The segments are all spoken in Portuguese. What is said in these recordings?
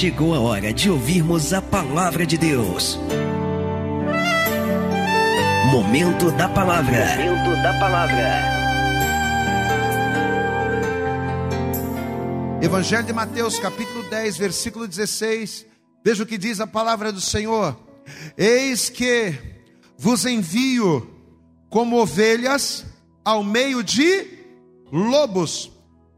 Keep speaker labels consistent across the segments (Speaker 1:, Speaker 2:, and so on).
Speaker 1: chegou a hora de ouvirmos a palavra de Deus. Momento da palavra. Momento da palavra.
Speaker 2: Evangelho de Mateus, capítulo 10, versículo 16. Veja o que diz a palavra do Senhor: Eis que vos envio como ovelhas ao meio de lobos.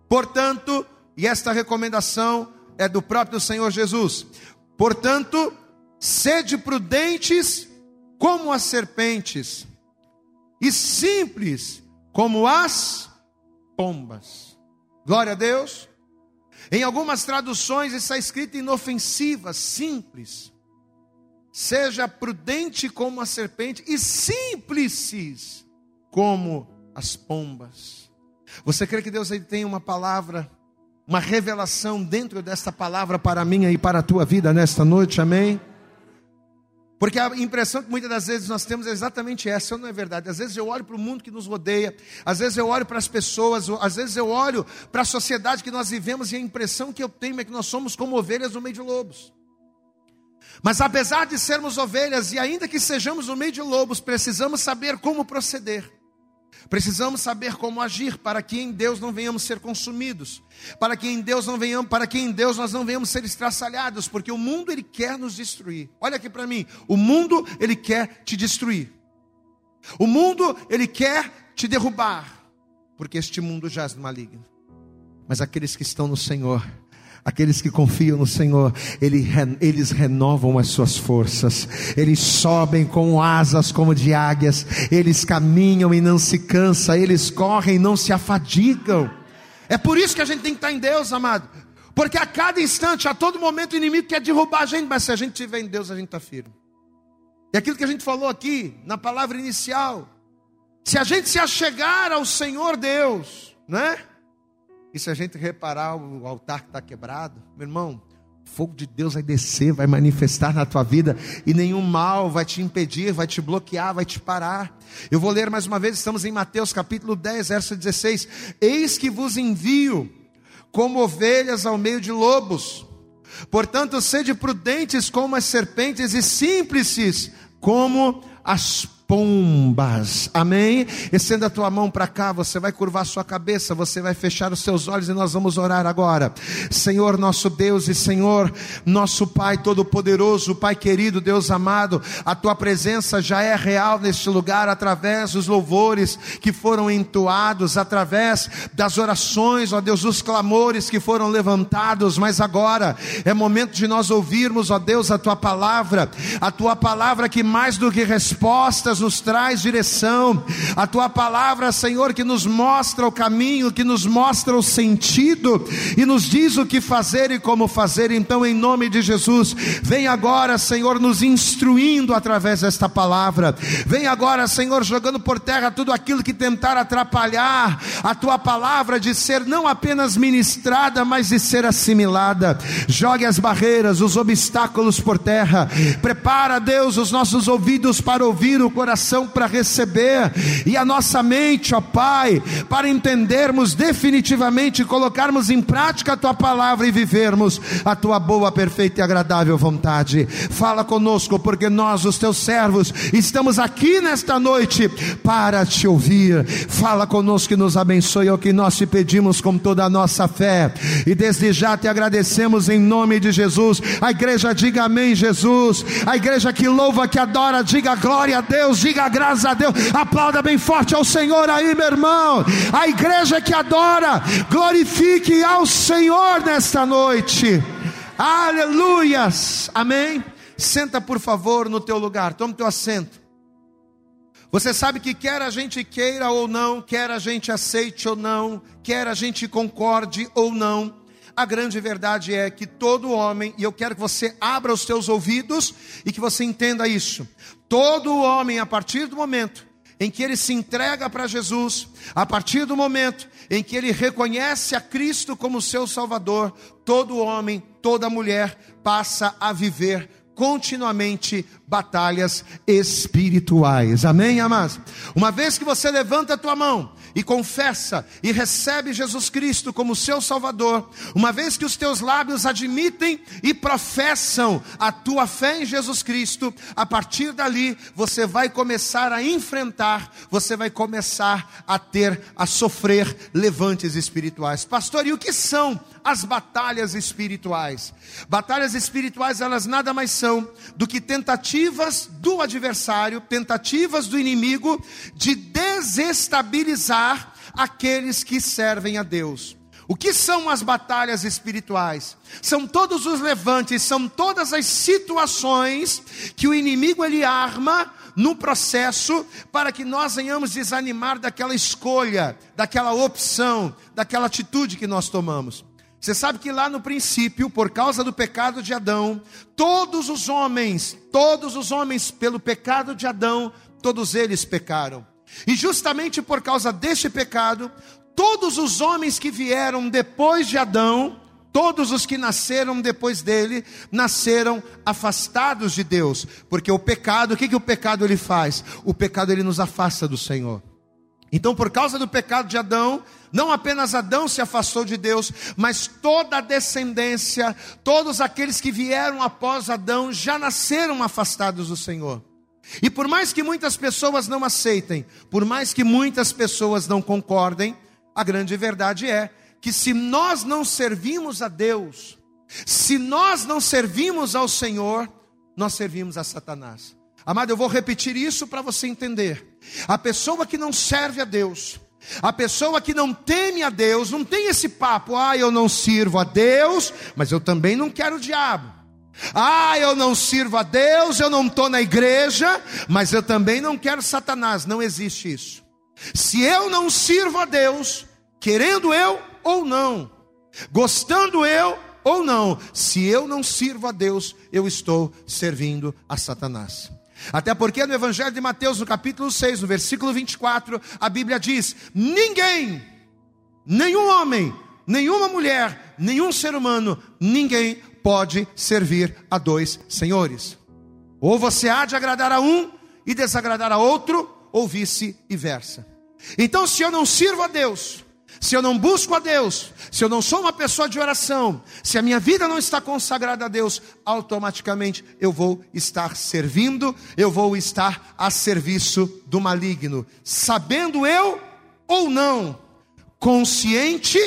Speaker 2: Portanto, e esta recomendação é do próprio Senhor Jesus. Portanto, sede prudentes como as serpentes e simples como as pombas. Glória a Deus. Em algumas traduções está escrito inofensiva, simples. Seja prudente como a serpente e simples como as pombas. Você crê que Deus tem uma palavra uma revelação dentro desta palavra para mim e para a tua vida nesta noite, amém? Porque a impressão que muitas das vezes nós temos é exatamente essa, não é verdade? Às vezes eu olho para o mundo que nos rodeia, às vezes eu olho para as pessoas, às vezes eu olho para a sociedade que nós vivemos e a impressão que eu tenho é que nós somos como ovelhas no meio de lobos. Mas apesar de sermos ovelhas e ainda que sejamos no meio de lobos, precisamos saber como proceder. Precisamos saber como agir para que em Deus não venhamos ser consumidos, para que em Deus não venhamos, para que em Deus nós não venhamos ser estraçalhados, porque o mundo ele quer nos destruir. Olha aqui para mim, o mundo ele quer te destruir. O mundo ele quer te derrubar, porque este mundo jaz no maligno. Mas aqueles que estão no Senhor, Aqueles que confiam no Senhor, eles renovam as suas forças, eles sobem com asas como de águias, eles caminham e não se cansam, eles correm e não se afadigam. É por isso que a gente tem que estar em Deus, amado, porque a cada instante, a todo momento, o inimigo quer derrubar a gente, mas se a gente estiver em Deus, a gente está firme. E aquilo que a gente falou aqui, na palavra inicial, se a gente se achegar ao Senhor Deus, né? E se a gente reparar o altar que está quebrado, meu irmão, o fogo de Deus vai descer, vai manifestar na tua vida, e nenhum mal vai te impedir, vai te bloquear, vai te parar. Eu vou ler mais uma vez, estamos em Mateus capítulo 10, verso 16: Eis que vos envio como ovelhas ao meio de lobos, portanto, sede prudentes como as serpentes e simples como as pombas. Amém? Estenda a tua mão para cá, você vai curvar sua cabeça, você vai fechar os seus olhos e nós vamos orar agora. Senhor nosso Deus e Senhor nosso Pai todo-poderoso, Pai querido, Deus amado, a tua presença já é real neste lugar através dos louvores que foram entoados, através das orações, ó Deus, dos clamores que foram levantados, mas agora é momento de nós ouvirmos, ó Deus, a tua palavra, a tua palavra que mais do que respostas nos traz direção, a tua palavra, Senhor, que nos mostra o caminho, que nos mostra o sentido e nos diz o que fazer e como fazer. Então, em nome de Jesus, vem agora, Senhor, nos instruindo através desta palavra. Vem agora, Senhor, jogando por terra tudo aquilo que tentar atrapalhar a tua palavra de ser não apenas ministrada, mas de ser assimilada. Jogue as barreiras, os obstáculos por terra. Prepara, Deus, os nossos ouvidos para ouvir o coração para receber e a nossa mente, ó Pai, para entendermos definitivamente, colocarmos em prática a tua palavra e vivermos a tua boa, perfeita e agradável vontade. Fala conosco, porque nós, os teus servos, estamos aqui nesta noite para te ouvir. Fala conosco e nos abençoe, é o que nós te pedimos com toda a nossa fé. E desde já te agradecemos em nome de Jesus. A igreja diga amém, Jesus. A igreja que louva, que adora, diga glória a Deus diga graças a Deus, aplauda bem forte ao Senhor aí, meu irmão. A igreja que adora, glorifique ao Senhor nesta noite. Aleluias, amém. Senta por favor no teu lugar, toma teu assento. Você sabe que quer a gente queira ou não, quer a gente aceite ou não, quer a gente concorde ou não, a grande verdade é que todo homem, e eu quero que você abra os seus ouvidos e que você entenda isso. Todo homem, a partir do momento em que ele se entrega para Jesus, a partir do momento em que ele reconhece a Cristo como seu Salvador, todo homem, toda mulher passa a viver continuamente batalhas espirituais. Amém, amados? Uma vez que você levanta a tua mão e confessa e recebe Jesus Cristo como seu Salvador, uma vez que os teus lábios admitem e professam a tua fé em Jesus Cristo, a partir dali você vai começar a enfrentar, você vai começar a ter, a sofrer levantes espirituais. Pastor, e o que são as batalhas espirituais? Batalhas espirituais, elas nada mais são do que tentativas do adversário, tentativas do inimigo de desestabilizar aqueles que servem a Deus. O que são as batalhas espirituais? São todos os levantes, são todas as situações que o inimigo ele arma no processo para que nós venhamos desanimar daquela escolha, daquela opção, daquela atitude que nós tomamos. Você sabe que lá no princípio, por causa do pecado de Adão, todos os homens, todos os homens, pelo pecado de Adão, todos eles pecaram. E justamente por causa deste pecado, todos os homens que vieram depois de Adão, todos os que nasceram depois dele, nasceram afastados de Deus, porque o pecado, o que, que o pecado ele faz? O pecado ele nos afasta do Senhor. Então, por causa do pecado de Adão, não apenas Adão se afastou de Deus, mas toda a descendência, todos aqueles que vieram após Adão já nasceram afastados do Senhor. E por mais que muitas pessoas não aceitem, por mais que muitas pessoas não concordem, a grande verdade é que se nós não servimos a Deus, se nós não servimos ao Senhor, nós servimos a Satanás. Amado, eu vou repetir isso para você entender. A pessoa que não serve a Deus, a pessoa que não teme a Deus, não tem esse papo, ah, eu não sirvo a Deus, mas eu também não quero o diabo. Ah, eu não sirvo a Deus, eu não estou na igreja, mas eu também não quero Satanás. Não existe isso. Se eu não sirvo a Deus, querendo eu ou não, gostando eu ou não, se eu não sirvo a Deus, eu estou servindo a Satanás. Até porque no Evangelho de Mateus, no capítulo 6, no versículo 24, a Bíblia diz: ninguém, nenhum homem, nenhuma mulher, nenhum ser humano, ninguém pode servir a dois senhores. Ou você há de agradar a um e desagradar a outro, ou vice-versa. Então, se eu não sirvo a Deus, se eu não busco a Deus, se eu não sou uma pessoa de oração, se a minha vida não está consagrada a Deus, automaticamente eu vou estar servindo, eu vou estar a serviço do maligno, sabendo eu ou não, consciente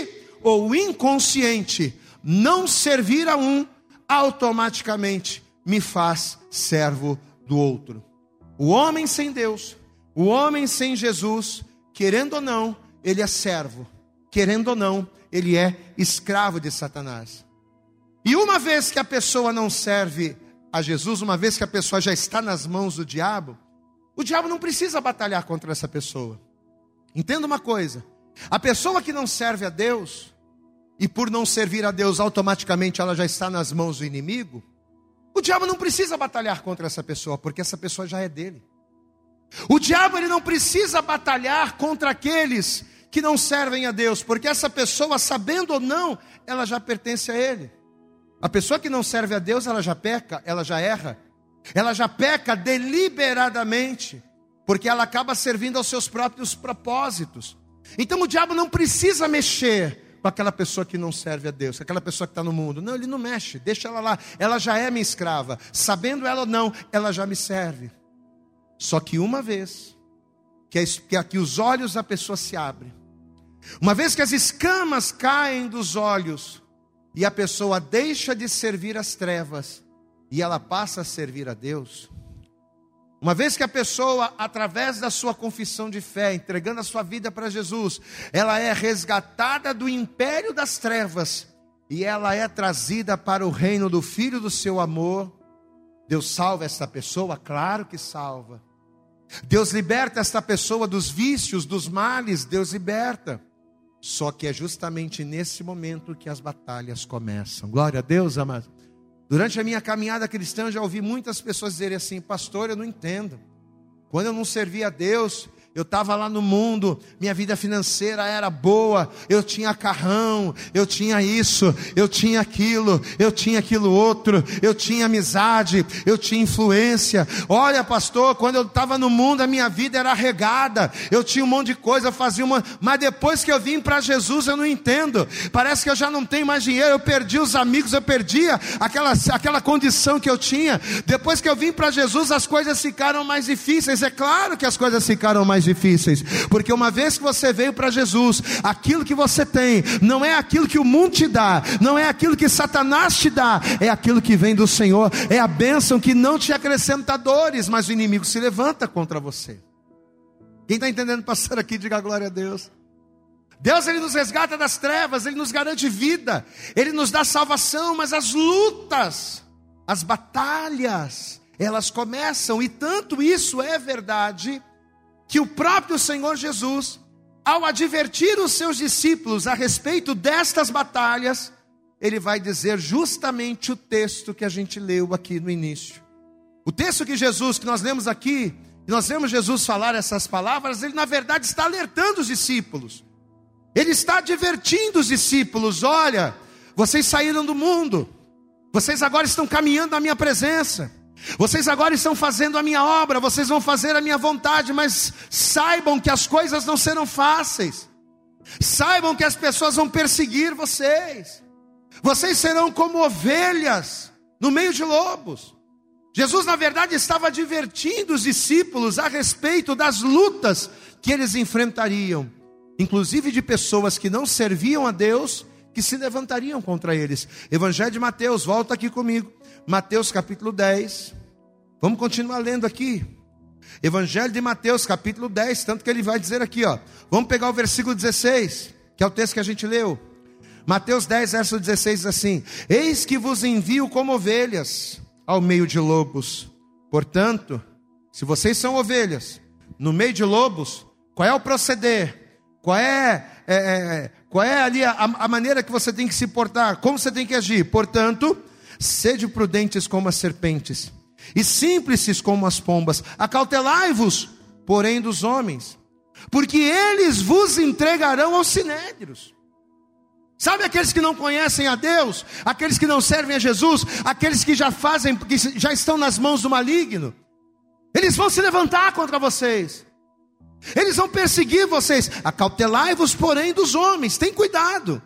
Speaker 2: ou inconsciente, não servir a um automaticamente me faz servo do outro. O homem sem Deus, o homem sem Jesus, querendo ou não, ele é servo querendo ou não, ele é escravo de Satanás. E uma vez que a pessoa não serve a Jesus, uma vez que a pessoa já está nas mãos do diabo, o diabo não precisa batalhar contra essa pessoa. Entenda uma coisa: a pessoa que não serve a Deus, e por não servir a Deus, automaticamente ela já está nas mãos do inimigo, o diabo não precisa batalhar contra essa pessoa, porque essa pessoa já é dele. O diabo ele não precisa batalhar contra aqueles que não servem a Deus, porque essa pessoa, sabendo ou não, ela já pertence a Ele. A pessoa que não serve a Deus, ela já peca, ela já erra, ela já peca deliberadamente, porque ela acaba servindo aos seus próprios propósitos. Então o diabo não precisa mexer com aquela pessoa que não serve a Deus, aquela pessoa que está no mundo. Não, ele não mexe, deixa ela lá. Ela já é minha escrava, sabendo ela ou não, ela já me serve. Só que uma vez que, aqui os olhos da pessoa se abrem, uma vez que as escamas caem dos olhos e a pessoa deixa de servir as trevas e ela passa a servir a Deus, uma vez que a pessoa, através da sua confissão de fé, entregando a sua vida para Jesus, ela é resgatada do império das trevas e ela é trazida para o reino do Filho do seu amor, Deus salva essa pessoa? Claro que salva. Deus liberta esta pessoa dos vícios, dos males, Deus liberta. Só que é justamente nesse momento que as batalhas começam. Glória a Deus, amado. Durante a minha caminhada cristã, já ouvi muitas pessoas dizerem assim: Pastor, eu não entendo. Quando eu não servi a Deus, eu estava lá no mundo, minha vida financeira era boa, eu tinha carrão, eu tinha isso, eu tinha aquilo, eu tinha aquilo outro, eu tinha amizade, eu tinha influência. Olha, pastor, quando eu estava no mundo, a minha vida era regada, eu tinha um monte de coisa, fazia uma. Mas depois que eu vim para Jesus, eu não entendo. Parece que eu já não tenho mais dinheiro, eu perdi os amigos, eu perdi aquela, aquela condição que eu tinha. Depois que eu vim para Jesus, as coisas ficaram mais difíceis. É claro que as coisas ficaram mais difíceis, porque uma vez que você veio para Jesus, aquilo que você tem não é aquilo que o mundo te dá, não é aquilo que Satanás te dá, é aquilo que vem do Senhor, é a bênção que não te acrescenta dores, mas o inimigo se levanta contra você. Quem está entendendo passar aqui, diga glória a Deus. Deus ele nos resgata das trevas, ele nos garante vida, ele nos dá salvação, mas as lutas, as batalhas, elas começam, e tanto isso é verdade, que o próprio Senhor Jesus, ao advertir os seus discípulos a respeito destas batalhas, ele vai dizer justamente o texto que a gente leu aqui no início. O texto que Jesus, que nós lemos aqui, nós vemos Jesus falar essas palavras, ele na verdade está alertando os discípulos. Ele está advertindo os discípulos: olha, vocês saíram do mundo, vocês agora estão caminhando na minha presença. Vocês agora estão fazendo a minha obra, vocês vão fazer a minha vontade, mas saibam que as coisas não serão fáceis. Saibam que as pessoas vão perseguir vocês. Vocês serão como ovelhas no meio de lobos. Jesus, na verdade, estava advertindo os discípulos a respeito das lutas que eles enfrentariam, inclusive de pessoas que não serviam a Deus, que se levantariam contra eles. Evangelho de Mateus, volta aqui comigo. Mateus capítulo 10. Vamos continuar lendo aqui. Evangelho de Mateus capítulo 10, tanto que ele vai dizer aqui, ó. Vamos pegar o versículo 16, que é o texto que a gente leu. Mateus 10, verso 16 diz assim: Eis que vos envio como ovelhas ao meio de lobos. Portanto, se vocês são ovelhas no meio de lobos, qual é o proceder? Qual é, é, é qual é ali a, a maneira que você tem que se portar? Como você tem que agir? Portanto, Sede prudentes como as serpentes, e simples como as pombas. Acautelai-vos, porém, dos homens, porque eles vos entregarão aos sinédrios. Sabe aqueles que não conhecem a Deus, aqueles que não servem a Jesus, aqueles que já fazem, que já estão nas mãos do maligno? Eles vão se levantar contra vocês. Eles vão perseguir vocês. Acautelai-vos, porém, dos homens. Tem cuidado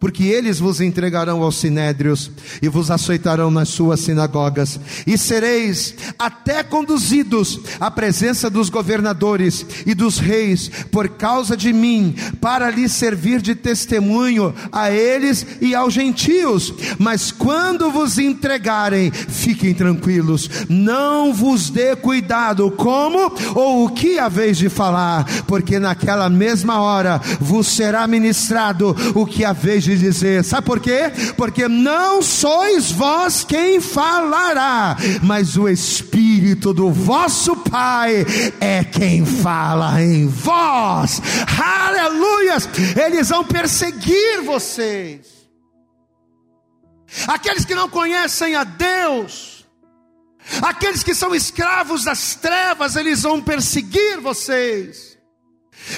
Speaker 2: porque eles vos entregarão aos sinédrios e vos açoitarão nas suas sinagogas, e sereis até conduzidos à presença dos governadores e dos reis por causa de mim, para lhes servir de testemunho a eles e aos gentios. Mas quando vos entregarem, fiquem tranquilos, não vos dê cuidado como ou o que haveis de falar, porque naquela mesma hora vos será ministrado o que haveis de dizer. Sabe por quê? Porque não sois vós quem falará, mas o Espírito do vosso Pai é quem fala em vós. Aleluias! Eles vão perseguir vocês. Aqueles que não conhecem a Deus, aqueles que são escravos das trevas, eles vão perseguir vocês.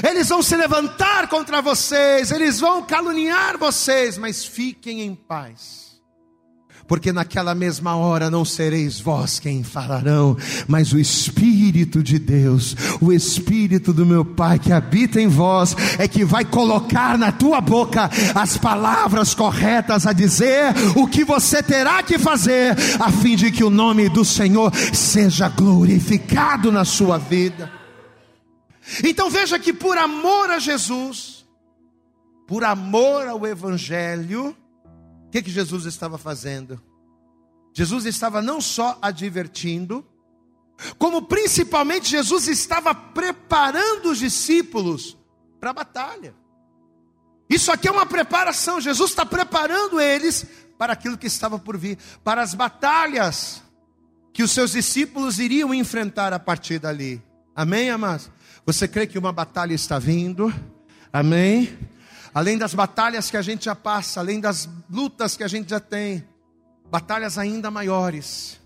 Speaker 2: Eles vão se levantar contra vocês, eles vão caluniar vocês, mas fiquem em paz. Porque naquela mesma hora não sereis vós quem falarão, mas o Espírito de Deus, o Espírito do meu Pai que habita em vós, é que vai colocar na tua boca as palavras corretas a dizer o que você terá que fazer, a fim de que o nome do Senhor seja glorificado na sua vida. Então veja que por amor a Jesus, por amor ao Evangelho, o que, que Jesus estava fazendo? Jesus estava não só advertindo, como principalmente Jesus estava preparando os discípulos para a batalha. Isso aqui é uma preparação, Jesus está preparando eles para aquilo que estava por vir, para as batalhas que os seus discípulos iriam enfrentar a partir dali. Amém, amados? Você crê que uma batalha está vindo? Amém? Além das batalhas que a gente já passa, além das lutas que a gente já tem, batalhas ainda maiores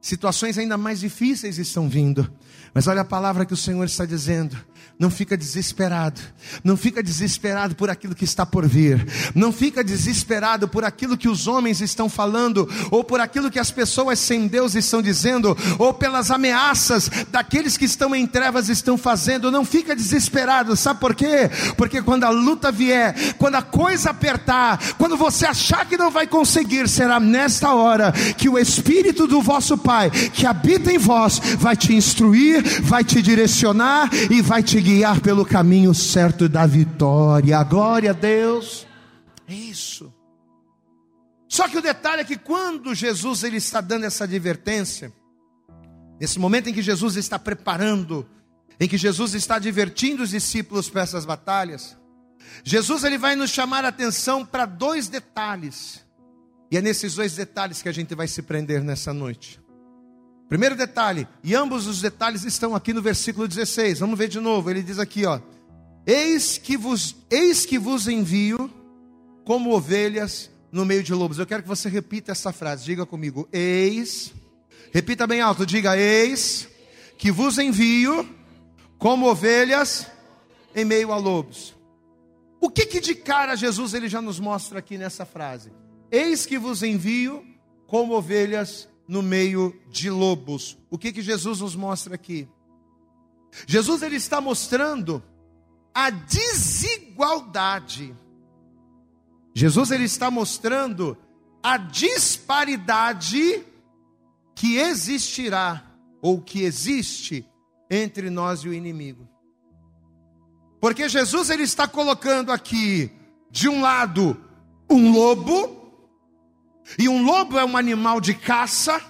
Speaker 2: situações ainda mais difíceis estão vindo. Mas olha a palavra que o Senhor está dizendo. Não fica desesperado. Não fica desesperado por aquilo que está por vir. Não fica desesperado por aquilo que os homens estão falando, ou por aquilo que as pessoas sem Deus estão dizendo, ou pelas ameaças daqueles que estão em trevas estão fazendo. Não fica desesperado. Sabe por quê? Porque quando a luta vier, quando a coisa apertar, quando você achar que não vai conseguir, será nesta hora que o Espírito do vosso Pai, que habita em vós, vai te instruir, vai te direcionar e vai te guiar pelo caminho certo da vitória. Glória a Deus. É isso. Só que o detalhe é que quando Jesus ele está dando essa advertência, nesse momento em que Jesus está preparando, em que Jesus está divertindo os discípulos para essas batalhas, Jesus ele vai nos chamar a atenção para dois detalhes. E é nesses dois detalhes que a gente vai se prender nessa noite. Primeiro detalhe, e ambos os detalhes estão aqui no versículo 16. Vamos ver de novo. Ele diz aqui, ó: Eis que vos, eis que vos envio como ovelhas no meio de lobos. Eu quero que você repita essa frase. Diga comigo: Eis. Repita bem alto. Diga: Eis que vos envio como ovelhas em meio a lobos. O que que de cara Jesus ele já nos mostra aqui nessa frase? Eis que vos envio como ovelhas no meio de lobos. O que que Jesus nos mostra aqui? Jesus ele está mostrando a desigualdade. Jesus ele está mostrando a disparidade que existirá ou que existe entre nós e o inimigo. Porque Jesus ele está colocando aqui de um lado um lobo e um lobo é um animal de caça,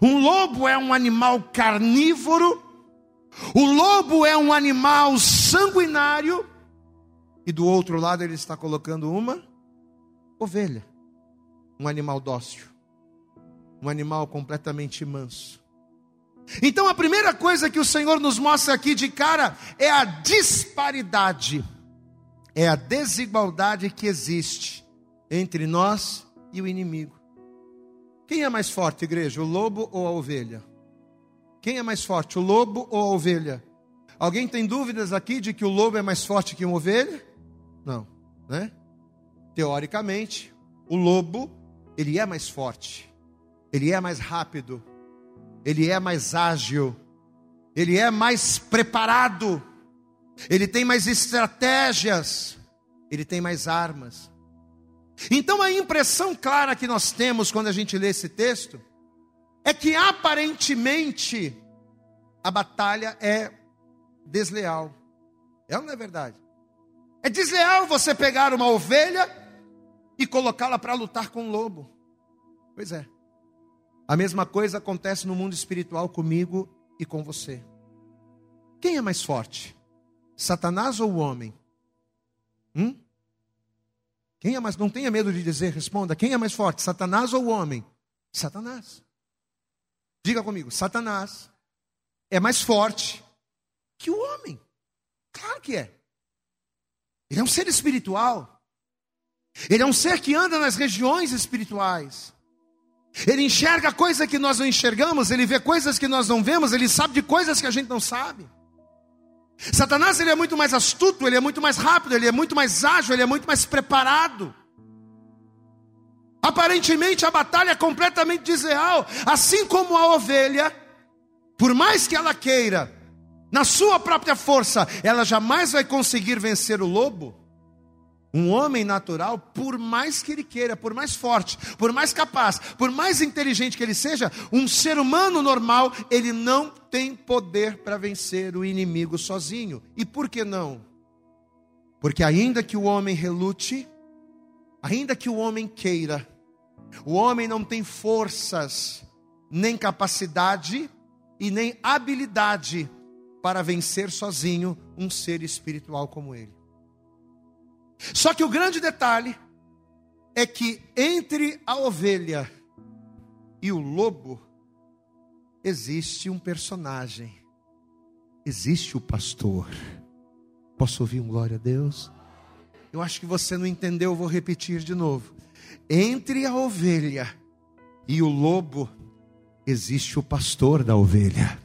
Speaker 2: um lobo é um animal carnívoro, o lobo é um animal sanguinário, e do outro lado ele está colocando uma ovelha, um animal dócil, um animal completamente manso. Então a primeira coisa que o Senhor nos mostra aqui de cara é a disparidade, é a desigualdade que existe entre nós e o inimigo. Quem é mais forte, igreja, o lobo ou a ovelha? Quem é mais forte, o lobo ou a ovelha? Alguém tem dúvidas aqui de que o lobo é mais forte que uma ovelha? Não, né? Teoricamente, o lobo, ele é mais forte, ele é mais rápido, ele é mais ágil, ele é mais preparado, ele tem mais estratégias, ele tem mais armas. Então a impressão clara que nós temos quando a gente lê esse texto é que aparentemente a batalha é desleal. É ou não é verdade? É desleal você pegar uma ovelha e colocá-la para lutar com um lobo. Pois é. A mesma coisa acontece no mundo espiritual comigo e com você. Quem é mais forte? Satanás ou o homem? Hum? Quem é mais, não tenha medo de dizer, responda, quem é mais forte, Satanás ou o homem? Satanás. Diga comigo, Satanás é mais forte que o homem. Claro que é. Ele é um ser espiritual. Ele é um ser que anda nas regiões espirituais. Ele enxerga coisas que nós não enxergamos, ele vê coisas que nós não vemos, ele sabe de coisas que a gente não sabe. Satanás ele é muito mais astuto, ele é muito mais rápido, ele é muito mais ágil, ele é muito mais preparado. Aparentemente a batalha é completamente desleal, assim como a ovelha, por mais que ela queira, na sua própria força, ela jamais vai conseguir vencer o lobo. Um homem natural, por mais que ele queira, por mais forte, por mais capaz, por mais inteligente que ele seja, um ser humano normal, ele não tem poder para vencer o inimigo sozinho. E por que não? Porque ainda que o homem relute, ainda que o homem queira, o homem não tem forças, nem capacidade e nem habilidade para vencer sozinho um ser espiritual como ele. Só que o grande detalhe é que entre a ovelha e o lobo existe um personagem. Existe o pastor. Posso ouvir um glória a Deus? Eu acho que você não entendeu, eu vou repetir de novo. Entre a ovelha e o lobo existe o pastor da ovelha.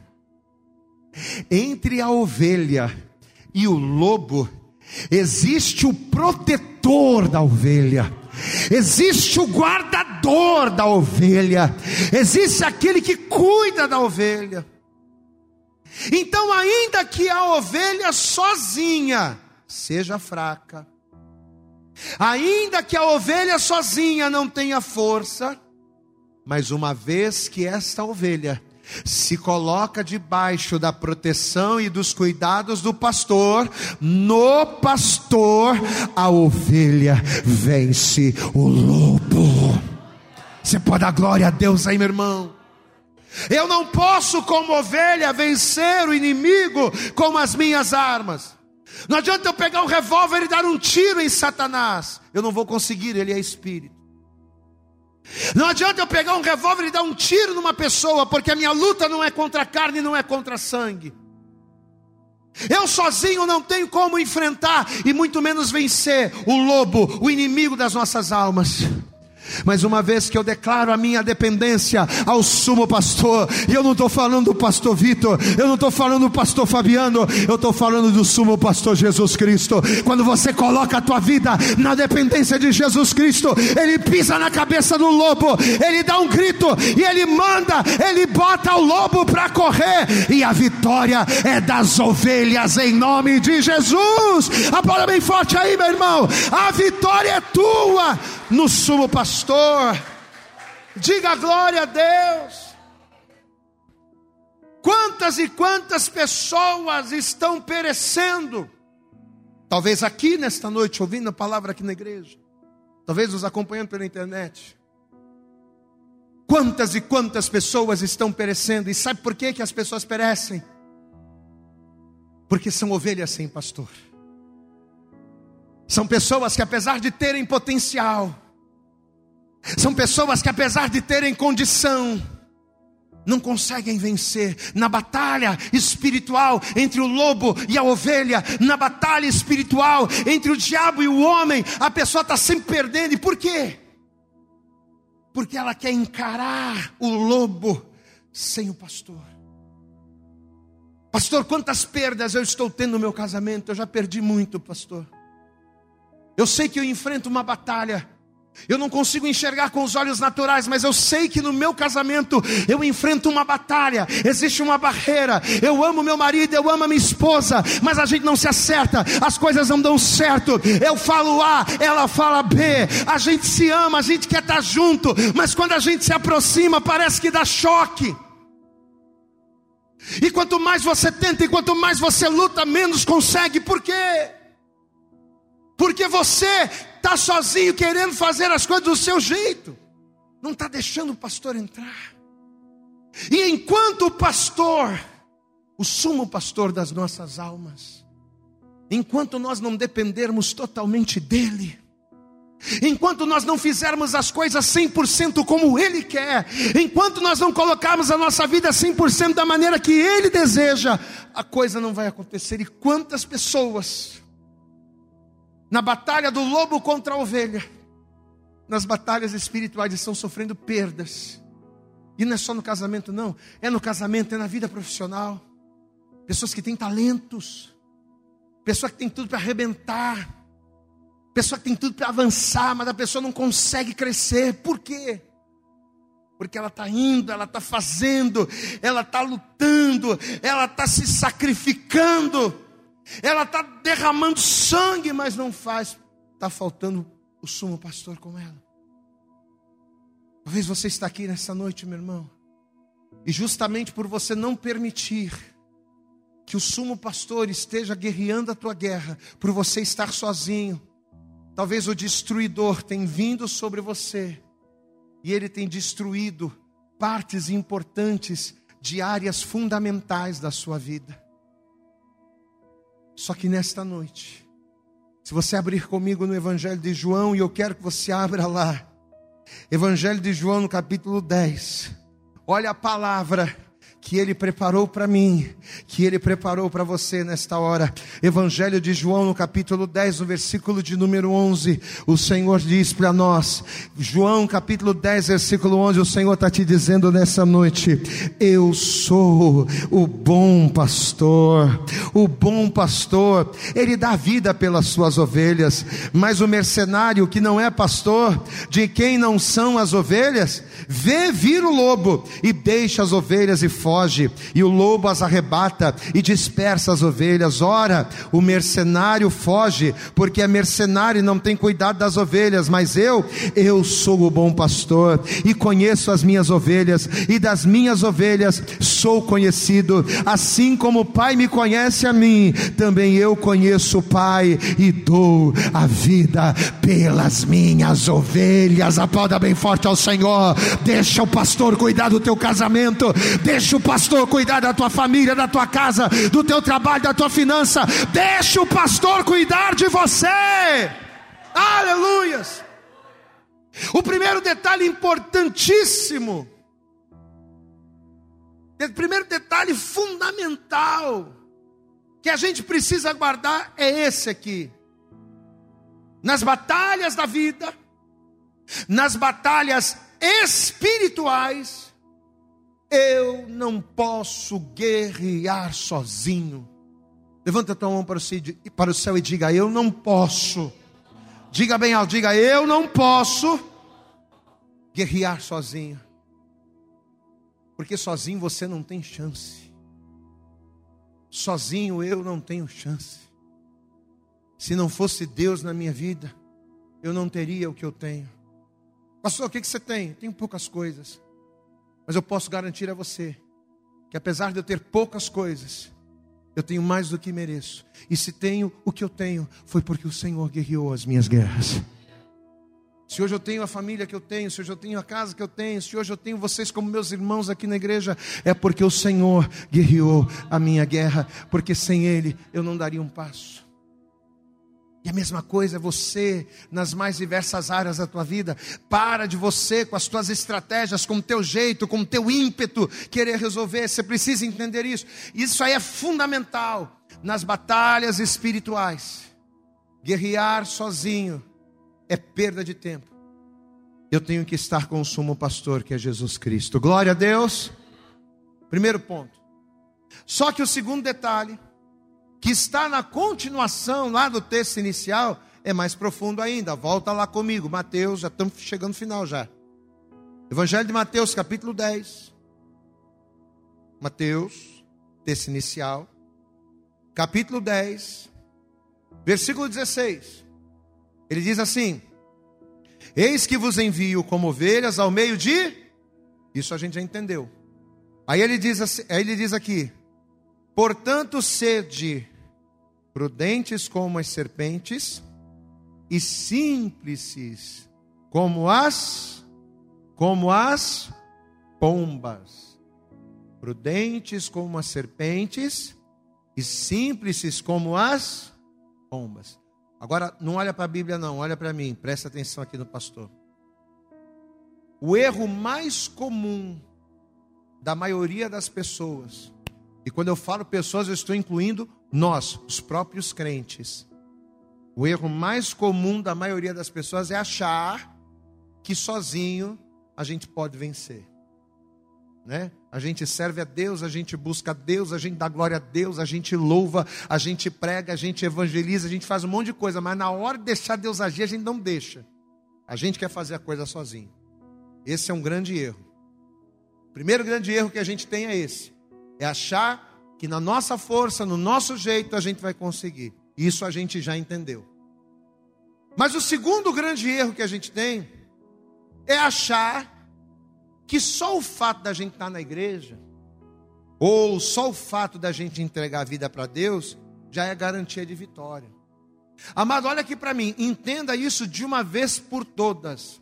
Speaker 2: Entre a ovelha e o lobo, existe o protetor da ovelha. Existe o guardador da ovelha, existe aquele que cuida da ovelha. Então, ainda que a ovelha sozinha seja fraca, ainda que a ovelha sozinha não tenha força, mas uma vez que esta ovelha se coloca debaixo da proteção e dos cuidados do pastor, no pastor a ovelha vence o lobo. Você pode dar glória a Deus aí, meu irmão. Eu não posso, como ovelha, vencer o inimigo com as minhas armas. Não adianta eu pegar um revólver e dar um tiro em Satanás. Eu não vou conseguir, ele é espírito. Não adianta eu pegar um revólver e dar um tiro numa pessoa, porque a minha luta não é contra a carne, não é contra sangue. Eu sozinho não tenho como enfrentar e muito menos vencer o lobo, o inimigo das nossas almas. Mas uma vez que eu declaro a minha dependência ao sumo pastor, e eu não estou falando do pastor Vitor, eu não estou falando do pastor Fabiano, eu estou falando do sumo pastor Jesus Cristo. Quando você coloca a tua vida na dependência de Jesus Cristo, ele pisa na cabeça do lobo, ele dá um grito e ele manda, ele bota o lobo para correr, e a vitória é das ovelhas em nome de Jesus. A palavra bem forte aí, meu irmão. A vitória é tua no sumo pastor. Diga glória a Deus. Quantas e quantas pessoas estão perecendo? Talvez aqui nesta noite, ouvindo a palavra aqui na igreja. Talvez nos acompanhando pela internet. Quantas e quantas pessoas estão perecendo? E sabe por que, que as pessoas perecem? Porque são ovelhas sem pastor. São pessoas que, apesar de terem potencial, são pessoas que, apesar de terem condição, não conseguem vencer na batalha espiritual entre o lobo e a ovelha, na batalha espiritual entre o diabo e o homem, a pessoa está sempre perdendo. E por quê? Porque ela quer encarar o lobo sem o pastor. Pastor, quantas perdas eu estou tendo no meu casamento? Eu já perdi muito, pastor. Eu sei que eu enfrento uma batalha. Eu não consigo enxergar com os olhos naturais, mas eu sei que no meu casamento eu enfrento uma batalha, existe uma barreira. Eu amo meu marido, eu amo a minha esposa, mas a gente não se acerta, as coisas não dão certo. Eu falo A, ela fala B. A gente se ama, a gente quer estar junto, mas quando a gente se aproxima, parece que dá choque. E quanto mais você tenta e quanto mais você luta, menos consegue. Por quê? Porque você está sozinho querendo fazer as coisas do seu jeito, não está deixando o pastor entrar. E enquanto o pastor, o sumo pastor das nossas almas, enquanto nós não dependermos totalmente dele, Enquanto nós não fizermos as coisas 100% como Ele quer, enquanto nós não colocarmos a nossa vida 100% da maneira que Ele deseja, a coisa não vai acontecer. E quantas pessoas na batalha do lobo contra a ovelha, nas batalhas espirituais estão sofrendo perdas. E não é só no casamento, não. É no casamento, é na vida profissional. Pessoas que têm talentos. Pessoa que tem tudo para arrebentar. Pessoa que tem tudo para avançar, mas a pessoa não consegue crescer. Por quê? Porque ela está indo, ela está fazendo, ela está lutando, ela está se sacrificando ela está derramando sangue, mas não faz. Está faltando o sumo pastor com ela. Talvez você está aqui nessa noite, meu irmão. E justamente por você não permitir que o sumo pastor esteja guerreando a tua guerra, por você estar sozinho, talvez o destruidor tenha vindo sobre você e ele tem destruído partes importantes de áreas fundamentais da sua vida. Só que nesta noite, se você abrir comigo no Evangelho de João, e eu quero que você abra lá, Evangelho de João, no capítulo 10, olha a palavra que Ele preparou para mim, que Ele preparou para você nesta hora. Evangelho de João, no capítulo 10, no versículo de número 11, o Senhor diz para nós, João, capítulo 10, versículo 11, o Senhor está te dizendo nessa noite: Eu sou o bom pastor, o bom pastor, ele dá vida pelas suas ovelhas, mas o mercenário que não é pastor, de quem não são as ovelhas, vê vir o lobo e deixa as ovelhas e foge foge, e o lobo as arrebata e dispersa as ovelhas. Ora, o mercenário foge, porque é mercenário e não tem cuidado das ovelhas, mas eu, eu sou o bom pastor e conheço as minhas ovelhas, e das minhas ovelhas sou conhecido, assim como o Pai me conhece a mim, também eu conheço o Pai e dou a vida pelas minhas ovelhas. Aplauda bem forte ao Senhor. Deixa o pastor cuidar do teu casamento, deixa o pastor cuidar da tua família, da tua casa, do teu trabalho, da tua finança. Deixa o pastor cuidar de você. Aleluias. O primeiro detalhe importantíssimo, o primeiro detalhe fundamental que a gente precisa guardar é esse aqui. Nas batalhas da vida, nas batalhas espirituais, eu não posso guerrear sozinho. Levanta a tua mão para o, céu e diga: Eu não posso. Diga bem alto, diga: Eu não posso guerrear sozinho. Porque sozinho você não tem chance. Sozinho eu não tenho chance. Se não fosse Deus na minha vida, eu não teria o que eu tenho. Pastor, o que, que você tem? Tenho poucas coisas. Mas eu posso garantir a você que apesar de eu ter poucas coisas, eu tenho mais do que mereço. E se tenho o que eu tenho, foi porque o Senhor guerreou as minhas guerras. Se hoje eu tenho a família que eu tenho, se hoje eu tenho a casa que eu tenho, se hoje eu tenho vocês como meus irmãos aqui na igreja, é porque o Senhor guerreou a minha guerra, porque sem Ele eu não daria um passo. E a mesma coisa você nas mais diversas áreas da tua vida. Para de você com as tuas estratégias, com o teu jeito, com o teu ímpeto querer resolver. Você precisa entender isso. Isso aí é fundamental nas batalhas espirituais. Guerrear sozinho é perda de tempo. Eu tenho que estar com o sumo pastor, que é Jesus Cristo. Glória a Deus. Primeiro ponto. Só que o segundo detalhe que está na continuação lá do texto inicial, é mais profundo ainda. Volta lá comigo, Mateus, já estamos chegando no final já. Evangelho de Mateus, capítulo 10. Mateus, texto inicial, capítulo 10, versículo 16. Ele diz assim: Eis que vos envio como ovelhas ao meio de. Isso a gente já entendeu. Aí ele diz, assim, aí ele diz aqui: Portanto, sede prudentes como as serpentes e simples como as como as pombas. Prudentes como as serpentes e simples como as pombas. Agora não olha para a Bíblia não, olha para mim, presta atenção aqui no pastor. O erro mais comum da maioria das pessoas, e quando eu falo pessoas, eu estou incluindo nós, os próprios crentes, o erro mais comum da maioria das pessoas é achar que sozinho a gente pode vencer. Né? A gente serve a Deus, a gente busca a Deus, a gente dá glória a Deus, a gente louva, a gente prega, a gente evangeliza, a gente faz um monte de coisa, mas na hora de deixar Deus agir, a gente não deixa. A gente quer fazer a coisa sozinho. Esse é um grande erro. O primeiro grande erro que a gente tem é esse: é achar que na nossa força, no nosso jeito, a gente vai conseguir. Isso a gente já entendeu. Mas o segundo grande erro que a gente tem é achar que só o fato da gente estar na igreja, ou só o fato da gente entregar a vida para Deus, já é garantia de vitória. Amado, olha aqui para mim, entenda isso de uma vez por todas.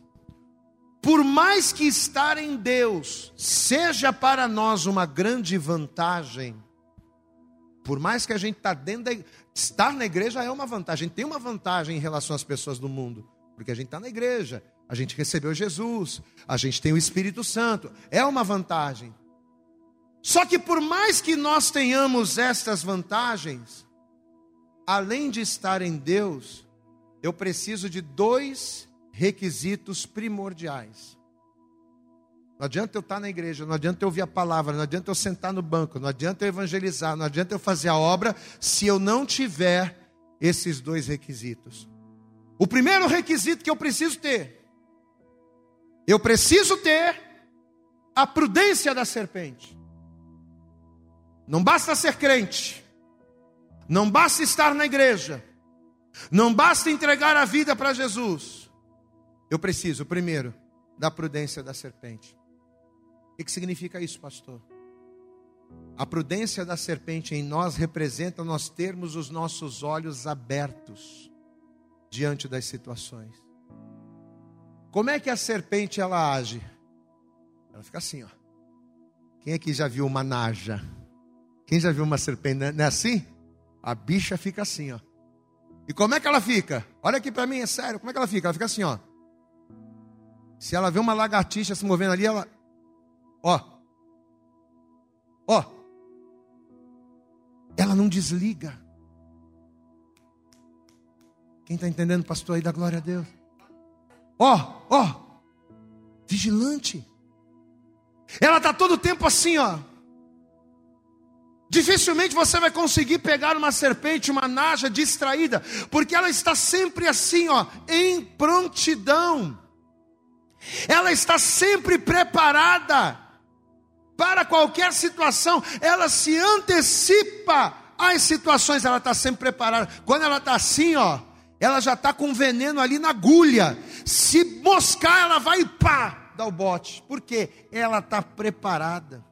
Speaker 2: Por mais que estar em Deus seja para nós uma grande vantagem, por mais que a gente está dentro da estar na igreja é uma vantagem. Tem uma vantagem em relação às pessoas do mundo, porque a gente está na igreja, a gente recebeu Jesus, a gente tem o Espírito Santo, é uma vantagem. Só que por mais que nós tenhamos estas vantagens, além de estar em Deus, eu preciso de dois requisitos primordiais. Não adianta eu estar na igreja, não adianta eu ouvir a palavra, não adianta eu sentar no banco, não adianta eu evangelizar, não adianta eu fazer a obra, se eu não tiver esses dois requisitos. O primeiro requisito que eu preciso ter, eu preciso ter a prudência da serpente. Não basta ser crente, não basta estar na igreja, não basta entregar a vida para Jesus. Eu preciso, primeiro, da prudência da serpente. O que, significa isso, pastor? A prudência da serpente em nós representa nós termos os nossos olhos abertos diante das situações. Como é que a serpente ela age? Ela fica assim, ó. Quem aqui já viu uma naja? Quem já viu uma serpente? Não é assim? A bicha fica assim, ó. E como é que ela fica? Olha aqui para mim, é sério. Como é que ela fica? Ela fica assim, ó. Se ela vê uma lagartixa se movendo ali, ela. Ó. Ó. Ela não desliga. Quem está entendendo, pastor, aí da glória a Deus? Ó, ó. Vigilante. Ela está todo o tempo assim, ó. Dificilmente você vai conseguir pegar uma serpente, uma naja distraída, porque ela está sempre assim, ó, em prontidão. Ela está sempre preparada para qualquer situação, ela se antecipa às situações, ela está sempre preparada. Quando ela está assim, ó, ela já está com veneno ali na agulha. Se moscar, ela vai e pá, dá o bote. Por quê? Ela está preparada.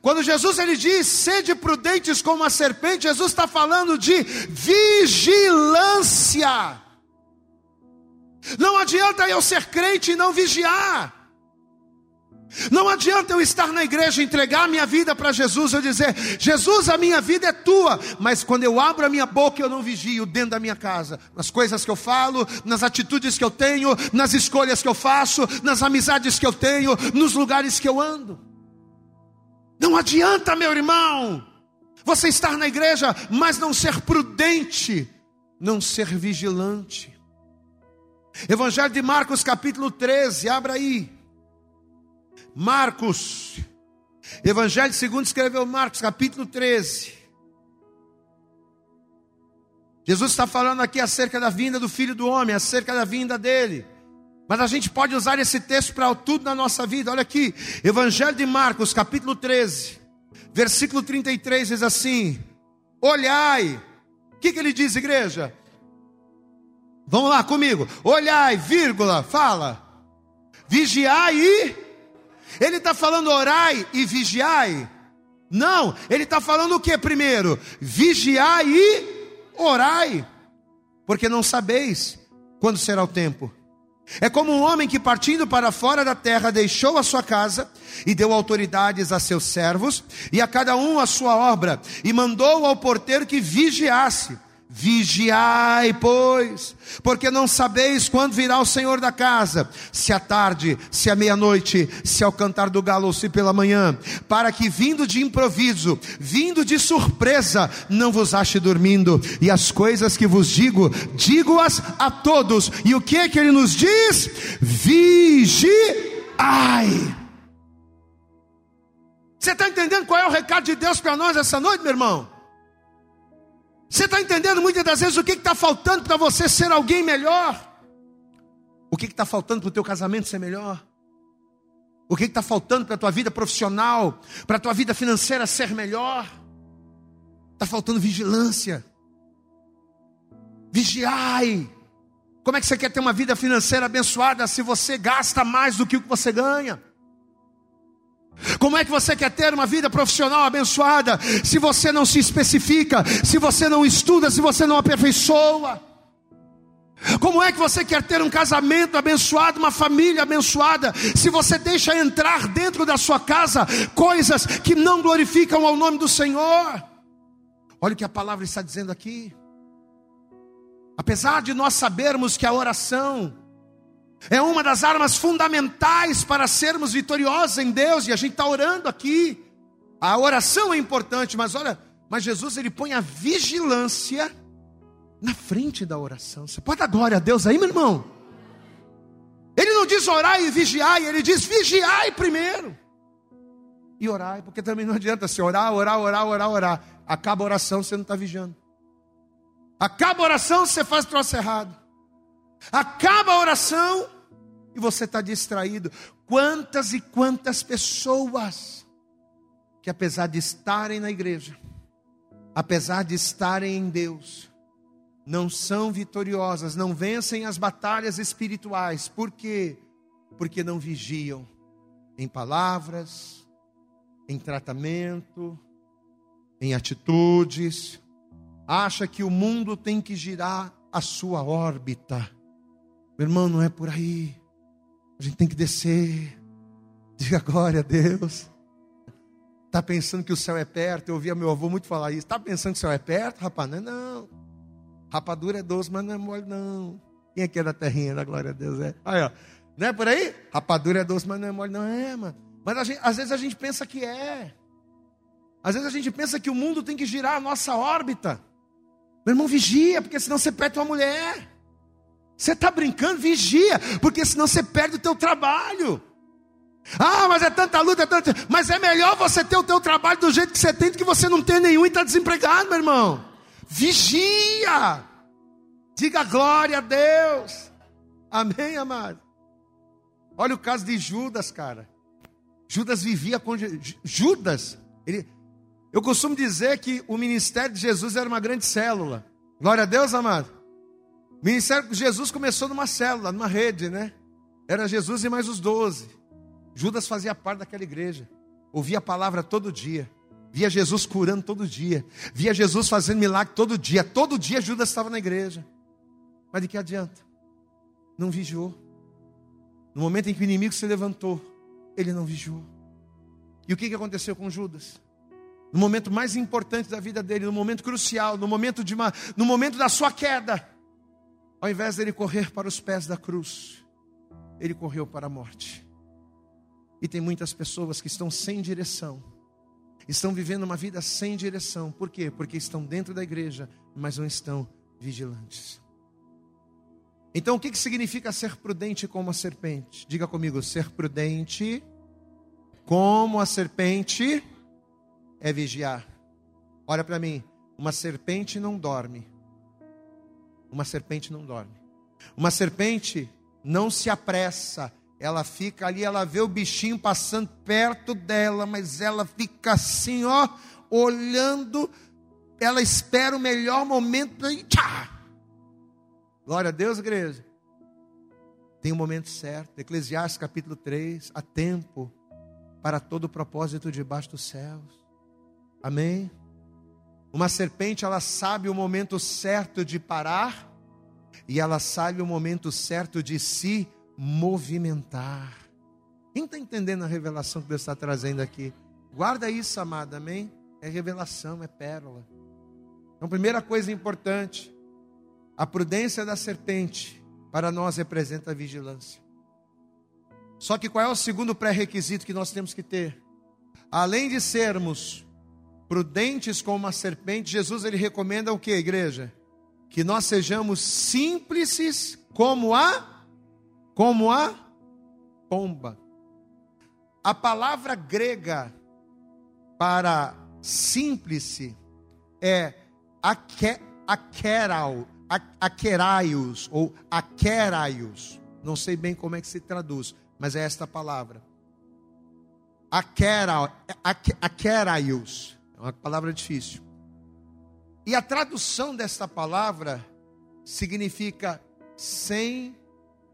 Speaker 2: Quando Jesus ele diz, sede prudentes como a serpente, Jesus está falando de vigilância. Não adianta eu ser crente e não vigiar. Não adianta eu estar na igreja, entregar minha vida para Jesus, eu dizer, Jesus, a minha vida é tua, mas quando eu abro a minha boca, eu não vigio dentro da minha casa, nas coisas que eu falo, nas atitudes que eu tenho, nas escolhas que eu faço, nas amizades que eu tenho, nos lugares que eu ando. Não adianta, meu irmão, você estar na igreja, mas não ser prudente, não ser vigilante. Evangelho de Marcos, capítulo 13, abra aí. Marcos, Evangelho segundo escreveu Marcos, capítulo 13. Jesus está falando aqui acerca da vinda do Filho do Homem, acerca da vinda dele. Mas a gente pode usar esse texto para tudo na nossa vida. Olha aqui, Evangelho de Marcos, capítulo 13, versículo 33 diz assim: Olhai, o que, que ele diz, igreja? Vamos lá comigo, olhai, vírgula, fala, vigiai e. Ele está falando orai e vigiai? Não, ele está falando o que primeiro? Vigiai e orai, porque não sabeis quando será o tempo. É como um homem que partindo para fora da terra deixou a sua casa e deu autoridades a seus servos e a cada um a sua obra e mandou ao porteiro que vigiasse. Vigiai, pois, porque não sabeis quando virá o Senhor da casa, se à tarde, se à meia-noite, se ao cantar do galo ou se pela manhã, para que vindo de improviso, vindo de surpresa, não vos ache dormindo, e as coisas que vos digo, digo-as a todos. E o que é que ele nos diz? Vigiai. Você está entendendo qual é o recado de Deus para nós essa noite, meu irmão? Você está entendendo muitas das vezes o que está faltando para você ser alguém melhor? O que está faltando para o teu casamento ser melhor? O que está faltando para a tua vida profissional, para a tua vida financeira ser melhor? Está faltando vigilância. Vigiai. Como é que você quer ter uma vida financeira abençoada se você gasta mais do que o que você ganha? Como é que você quer ter uma vida profissional abençoada se você não se especifica, se você não estuda, se você não aperfeiçoa? Como é que você quer ter um casamento abençoado, uma família abençoada, se você deixa entrar dentro da sua casa coisas que não glorificam ao nome do Senhor? Olha o que a palavra está dizendo aqui. Apesar de nós sabermos que a oração É uma das armas fundamentais para sermos vitoriosos em Deus, e a gente está orando aqui. A oração é importante, mas olha, mas Jesus ele põe a vigilância na frente da oração. Você pode dar glória a Deus aí, meu irmão? Ele não diz orar e vigiar, ele diz vigiai primeiro. E orar, porque também não adianta se orar, orar, orar, orar, orar. Acaba a oração, você não está vigiando. Acaba a oração, você faz troço errado. Acaba a oração e você está distraído. Quantas e quantas pessoas que, apesar de estarem na igreja, apesar de estarem em Deus, não são vitoriosas, não vencem as batalhas espirituais. Por quê? Porque não vigiam em palavras, em tratamento, em atitudes. Acha que o mundo tem que girar a sua órbita. Meu irmão, não é por aí. A gente tem que descer. Diga glória a Deus. Está pensando que o céu é perto? Eu ouvia meu avô muito falar isso. Está pensando que o céu é perto, rapaz? Não é não. Rapadura é doce, mas não é mole, não. Quem aqui é da terrinha, da glória a Deus? É. Aí, ó. Não é por aí? Rapadura é doce, mas não é mole, não é, mano. Mas gente, às vezes a gente pensa que é. Às vezes a gente pensa que o mundo tem que girar a nossa órbita. Meu irmão, vigia, porque senão você perde tua mulher. Você está brincando? Vigia, porque senão você perde o teu trabalho. Ah, mas é tanta luta, é tanta... Mas é melhor você ter o teu trabalho do jeito que você tem do que você não ter nenhum e estar tá desempregado, meu irmão. Vigia. Diga glória a Deus. Amém, amado. Olha o caso de Judas, cara. Judas vivia com Judas. Ele, eu costumo dizer que o ministério de Jesus era uma grande célula. Glória a Deus, amado. O ministério de Jesus começou numa célula, numa rede, né? Era Jesus e mais os doze. Judas fazia parte daquela igreja. Ouvia a palavra todo dia. Via Jesus curando todo dia. Via Jesus fazendo milagre todo dia. Todo dia Judas estava na igreja. Mas de que adianta? Não vigiou. No momento em que o inimigo se levantou, ele não vigiou. E o que aconteceu com Judas? No momento mais importante da vida dele, no momento crucial, no momento, de uma, no momento da sua queda, ao invés dele correr para os pés da cruz, ele correu para a morte. E tem muitas pessoas que estão sem direção estão vivendo uma vida sem direção. Por quê? Porque estão dentro da igreja, mas não estão vigilantes. Então, o que, que significa ser prudente como a serpente? Diga comigo: ser prudente como a serpente é vigiar. Olha para mim, uma serpente não dorme. Uma serpente não dorme. Uma serpente não se apressa ela fica ali, ela vê o bichinho passando perto dela, mas ela fica assim, ó, olhando. Ela espera o melhor momento e tchá! Glória a Deus, igreja. Tem o um momento certo. Eclesiastes capítulo 3, há tempo para todo propósito debaixo dos céus. Amém. Uma serpente, ela sabe o momento certo de parar e ela sabe o momento certo de se movimentar. Quem está entendendo a revelação que Deus está trazendo aqui? Guarda isso, amada, amém? É revelação, é pérola. Então, primeira coisa importante: a prudência da serpente para nós representa a vigilância. Só que qual é o segundo pré-requisito que nós temos que ter? Além de sermos prudentes como uma serpente, Jesus ele recomenda o que, igreja? Que nós sejamos simples como a como a pomba. A palavra grega para símplice é akeral, akeraios ou akeraios. Não sei bem como é que se traduz, mas é esta palavra. Akeraios. É uma palavra difícil. E a tradução desta palavra significa sem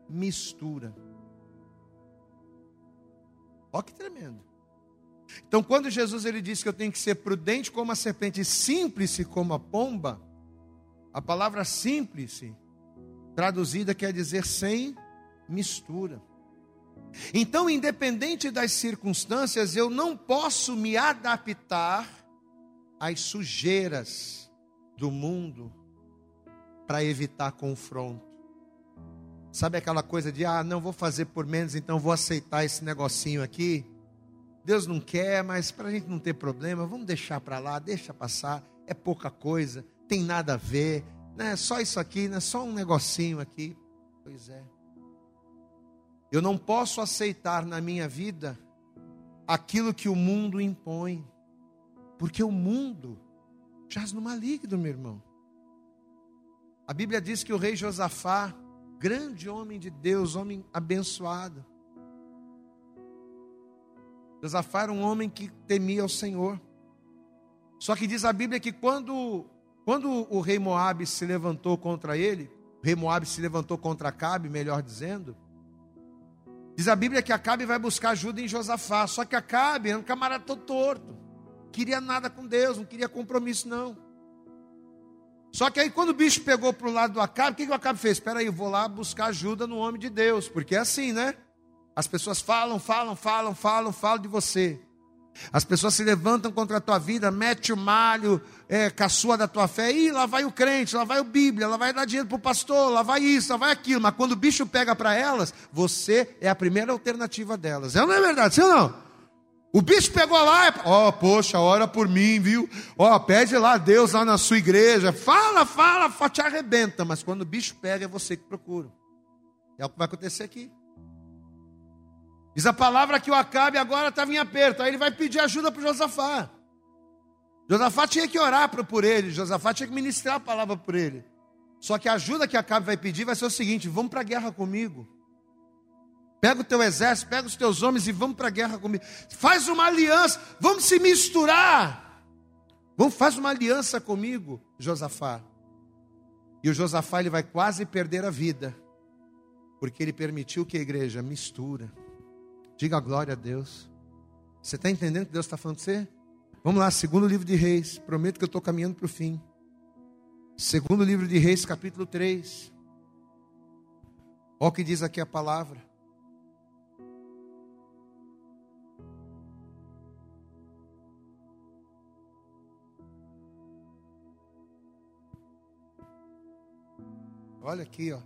Speaker 2: mistura. Olha que tremendo. Então, quando Jesus ele disse que eu tenho que ser prudente como a serpente simples como a pomba, a palavra simples, traduzida, quer dizer sem mistura. Então, independente das circunstâncias, eu não posso me adaptar às sujeiras do mundo para evitar confronto. Sabe aquela coisa de, ah, não vou fazer por menos, então vou aceitar esse negocinho aqui? Deus não quer, mas para a gente não ter problema, vamos deixar para lá, deixa passar, é pouca coisa, tem nada a ver, né? só isso aqui, né? só um negocinho aqui. Pois é. Eu não posso aceitar na minha vida aquilo que o mundo impõe, porque o mundo jaz no maligno, meu irmão. A Bíblia diz que o rei Josafá, grande homem de Deus, homem abençoado, Josafá era um homem que temia o Senhor. Só que diz a Bíblia que quando, quando o rei Moabe se levantou contra ele, o rei Moabe se levantou contra Acabe, melhor dizendo, diz a Bíblia que Acabe vai buscar ajuda em Josafá. Só que Acabe era um camarada todo torto, queria nada com Deus, não queria compromisso não. Só que aí quando o bicho pegou para o lado do Acabe, o que, que o Acabe fez? Espera aí, eu vou lá buscar ajuda no homem de Deus, porque é assim, né? As pessoas falam, falam, falam, falam, falam de você. As pessoas se levantam contra a tua vida, mete o malho, é, caçoa da tua fé. Ih, lá vai o crente, lá vai o Bíblia, lá vai dar dinheiro para o pastor, lá vai isso, lá vai aquilo. Mas quando o bicho pega para elas, você é a primeira alternativa delas. É ou não é verdade? Sim ou não? O bicho pegou lá, ó, oh, poxa, ora por mim, viu? Ó, oh, pede lá a Deus lá na sua igreja. Fala, fala, te arrebenta. Mas quando o bicho pega, é você que procura. É o que vai acontecer aqui. Diz a palavra que o Acabe agora estava em aperto. Aí ele vai pedir ajuda para Josafá. Josafá tinha que orar por ele. Josafá tinha que ministrar a palavra por ele. Só que a ajuda que Acabe vai pedir vai ser o seguinte: vamos para a guerra comigo. Pega o teu exército, pega os teus homens e vamos para a guerra comigo. Faz uma aliança, vamos se misturar. Vamos, faz uma aliança comigo, Josafá. E o Josafá ele vai quase perder a vida, porque ele permitiu que a igreja mistura. Diga glória a Deus. Você está entendendo o que Deus está falando com você? Vamos lá, segundo livro de Reis. Prometo que eu estou caminhando para o fim. Segundo livro de Reis, capítulo 3. Olha o que diz aqui a palavra. Olha aqui, ó.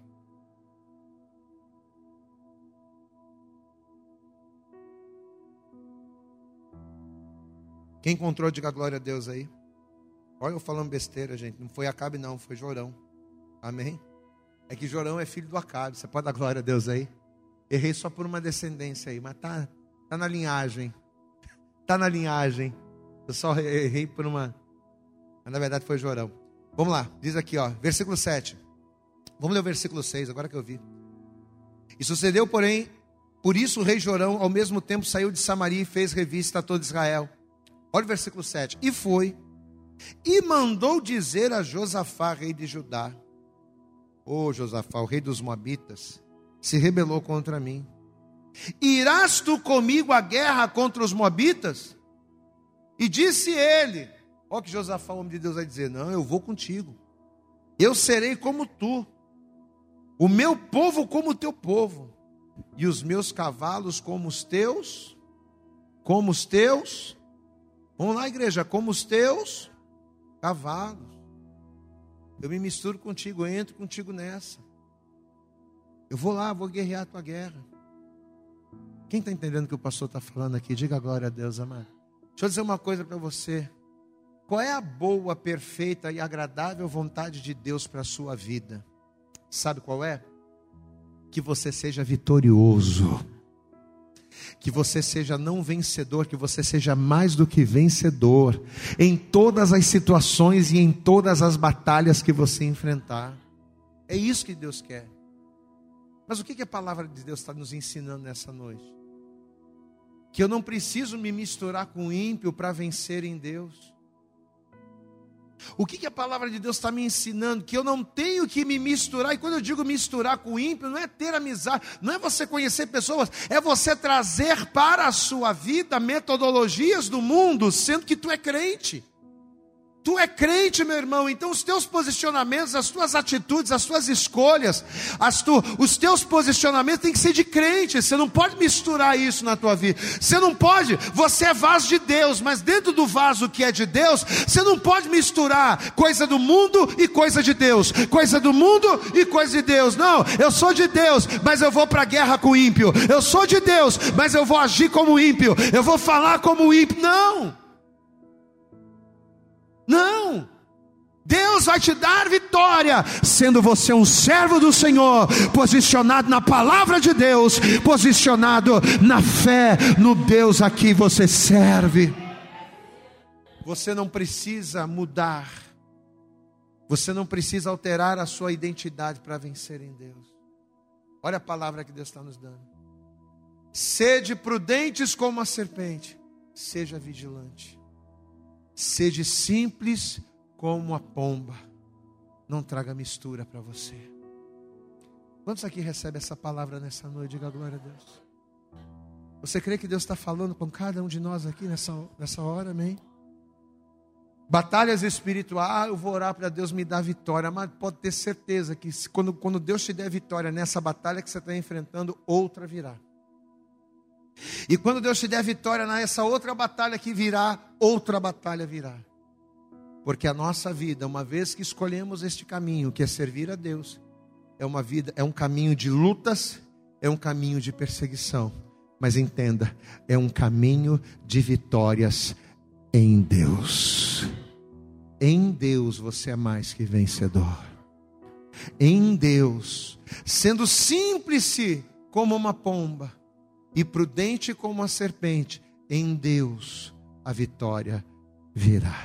Speaker 2: Quem encontrou, diga glória a Deus aí. Olha eu falando besteira, gente. Não foi Acabe, não, foi Jorão. Amém? É que Jorão é filho do Acabe. Você pode dar glória a Deus aí? Errei só por uma descendência aí, mas tá, tá na linhagem. Tá na linhagem. Eu só errei por uma. Mas na verdade foi Jorão. Vamos lá, diz aqui, ó, versículo 7. Vamos ler o versículo 6, agora que eu vi. E sucedeu, porém, por isso o rei Jorão, ao mesmo tempo, saiu de Samaria e fez revista a todo Israel. Olha o versículo 7. E foi, e mandou dizer a Josafá, rei de Judá: Ô oh, Josafá, o rei dos Moabitas, se rebelou contra mim. Irás tu comigo à guerra contra os Moabitas? E disse ele: Olha que Josafá, o homem de Deus, vai dizer: Não, eu vou contigo. Eu serei como tu, o meu povo como o teu povo, e os meus cavalos como os teus, como os teus Vamos lá, igreja, como os teus cavalos. Eu me misturo contigo, eu entro contigo nessa. Eu vou lá, vou guerrear a tua guerra. Quem está entendendo o que o pastor está falando aqui? Diga glória a Deus, amado. Deixa eu dizer uma coisa para você. Qual é a boa, perfeita e agradável vontade de Deus para a sua vida? Sabe qual é? Que você seja vitorioso que você seja não vencedor, que você seja mais do que vencedor em todas as situações e em todas as batalhas que você enfrentar. É isso que Deus quer. Mas o que a palavra de Deus está nos ensinando nessa noite? Que eu não preciso me misturar com o ímpio para vencer em Deus. O que, que a palavra de Deus está me ensinando? Que eu não tenho que me misturar, e quando eu digo misturar com o ímpio, não é ter amizade, não é você conhecer pessoas, é você trazer para a sua vida metodologias do mundo, sendo que tu é crente. Tu é crente, meu irmão, então os teus posicionamentos, as tuas atitudes, as tuas escolhas, as tu, os teus posicionamentos têm que ser de crente. Você não pode misturar isso na tua vida. Você não pode, você é vaso de Deus, mas dentro do vaso que é de Deus, você não pode misturar coisa do mundo e coisa de Deus, coisa do mundo e coisa de Deus. Não, eu sou de Deus, mas eu vou para a guerra com o ímpio. Eu sou de Deus, mas eu vou agir como ímpio. Eu vou falar como ímpio. Não. Não. Deus vai te dar vitória, sendo você um servo do Senhor, posicionado na palavra de Deus, posicionado na fé no Deus a quem você serve. Você não precisa mudar, você não precisa alterar a sua identidade para vencer em Deus. Olha a palavra que Deus está nos dando. Sede prudentes como a serpente, seja vigilante. Sede simples como a pomba. Não traga mistura para você. Quantos aqui recebem essa palavra nessa noite? Diga glória a Deus. Você crê que Deus está falando com cada um de nós aqui nessa, nessa hora, amém? Batalhas espirituais, ah, eu vou orar para Deus me dar vitória, mas pode ter certeza que quando, quando Deus te der vitória nessa batalha que você está enfrentando, outra virá. E quando Deus te der vitória nessa outra batalha que virá, outra batalha virá. Porque a nossa vida, uma vez que escolhemos este caminho, que é servir a Deus, é uma vida, é um caminho de lutas, é um caminho de perseguição. Mas entenda, é um caminho de vitórias em Deus. Em Deus você é mais que vencedor. Em Deus, sendo simples como uma pomba, e prudente como a serpente, em Deus a vitória virá.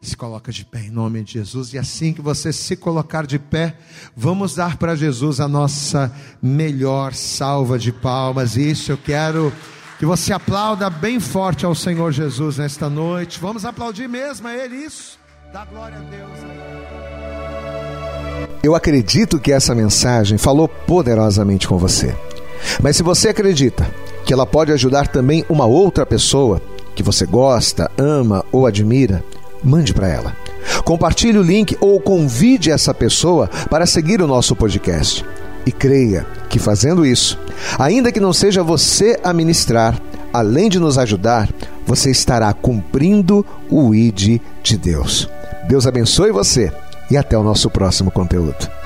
Speaker 2: Se coloca de pé em nome de Jesus, e assim que você se colocar de pé, vamos dar para Jesus a nossa melhor salva de palmas. Isso eu quero que você aplauda bem forte ao Senhor Jesus nesta noite. Vamos aplaudir mesmo a Ele, isso. Dá glória a Deus.
Speaker 3: Eu acredito que essa mensagem falou poderosamente com você. Mas se você acredita que ela pode ajudar também uma outra pessoa que você gosta, ama ou admira, mande para ela. Compartilhe o link ou convide essa pessoa para seguir o nosso podcast. E creia que fazendo isso, ainda que não seja você a ministrar, além de nos ajudar, você estará cumprindo o ID de Deus. Deus abençoe você e até o nosso próximo conteúdo.